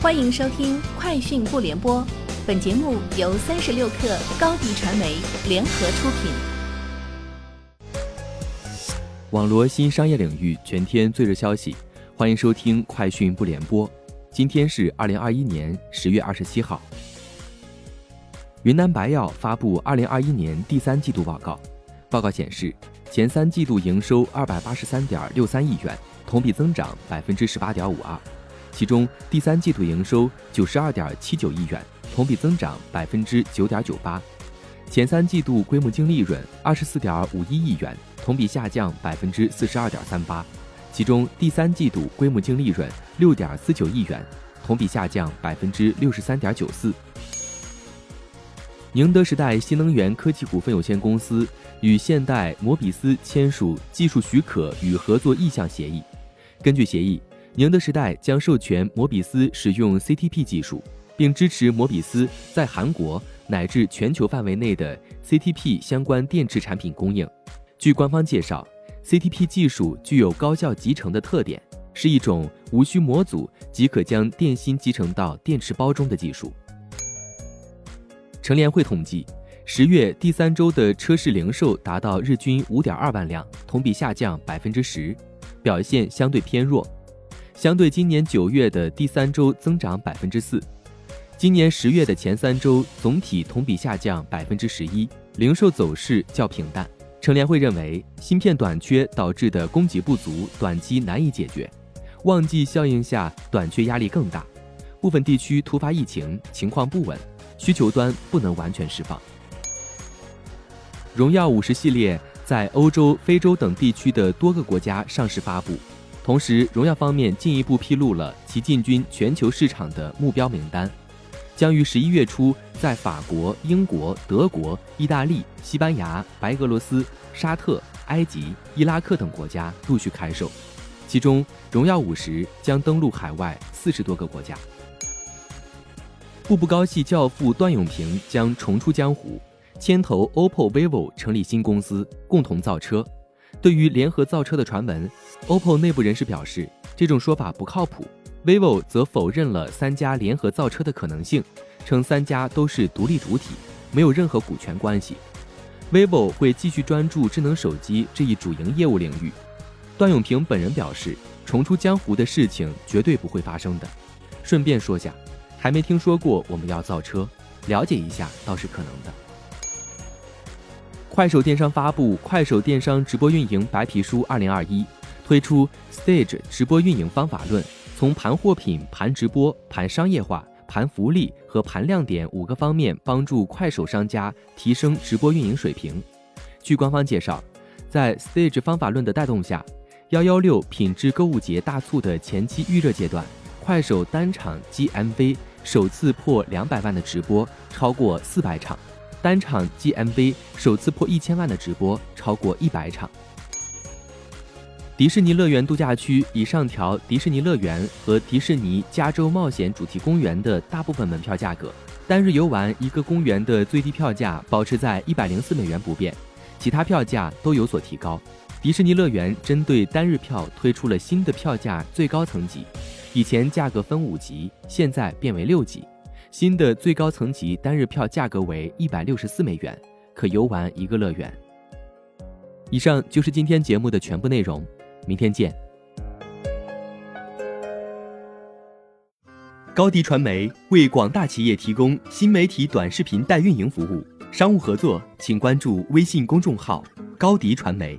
欢迎收听《快讯不联播》，本节目由三十六克高低传媒联合出品。网罗新商业领域全天最热消息，欢迎收听《快讯不联播》。今天是二零二一年十月二十七号。云南白药发布二零二一年第三季度报告，报告显示，前三季度营收二百八十三点六三亿元，同比增长百分之十八点五二。其中，第三季度营收九十二点七九亿元，同比增长百分之九点九八；前三季度规模净利润二十四点五一亿元，同比下降百分之四十二点三八。其中，第三季度规模净利润六点四九亿元，同比下降百分之六十三点九四。宁德时代新能源科技股份有限公司与现代摩比斯签署技术许可与合作意向协议，根据协议。宁德时代将授权摩比斯使用 CTP 技术，并支持摩比斯在韩国乃至全球范围内的 CTP 相关电池产品供应。据官方介绍，CTP 技术具有高效集成的特点，是一种无需模组即可将电芯集成到电池包中的技术。乘联会统计，十月第三周的车市零售达到日均五点二万辆，同比下降百分之十，表现相对偏弱。相对今年九月的第三周增长百分之四，今年十月的前三周总体同比下降百分之十一，零售走势较平淡。乘联会认为，芯片短缺导致的供给不足短期难以解决，旺季效应下短缺压力更大，部分地区突发疫情情况不稳，需求端不能完全释放。荣耀五十系列在欧洲、非洲等地区的多个国家上市发布。同时，荣耀方面进一步披露了其进军全球市场的目标名单，将于十一月初在法国、英国、德国、意大利、西班牙、白俄罗斯、沙特、埃及、伊拉克等国家陆续开售。其中，荣耀五十将登陆海外四十多个国家。步步高系教父段永平将重出江湖，牵头 OPPO、vivo 成立新公司，共同造车。对于联合造车的传闻，OPPO 内部人士表示，这种说法不靠谱。vivo 则否认了三家联合造车的可能性，称三家都是独立主体，没有任何股权关系。vivo 会继续专注智能手机这一主营业务领域。段永平本人表示，重出江湖的事情绝对不会发生的。顺便说下，还没听说过我们要造车，了解一下倒是可能的。快手电商发布《快手电商直播运营白皮书二零二一》，推出 Stage 直播运营方法论，从盘货品、盘直播、盘商业化、盘福利和盘亮点五个方面，帮助快手商家提升直播运营水平。据官方介绍，在 Stage 方法论的带动下，幺幺六品质购物节大促的前期预热阶段，快手单场 GMV 首次破两百万的直播超过四百场。单场 GMV 首次破一千万的直播超过一百场。迪士尼乐园度假区已上调迪士尼乐园和迪士尼加州冒险主题公园的大部分门票价格，单日游玩一个公园的最低票价保持在一百零四美元不变，其他票价都有所提高。迪士尼乐园针对单日票推出了新的票价最高层级，以前价格分五级，现在变为六级。新的最高层级单日票价格为一百六十四美元，可游玩一个乐园。以上就是今天节目的全部内容，明天见。高迪传媒为广大企业提供新媒体短视频代运营服务，商务合作请关注微信公众号高迪传媒。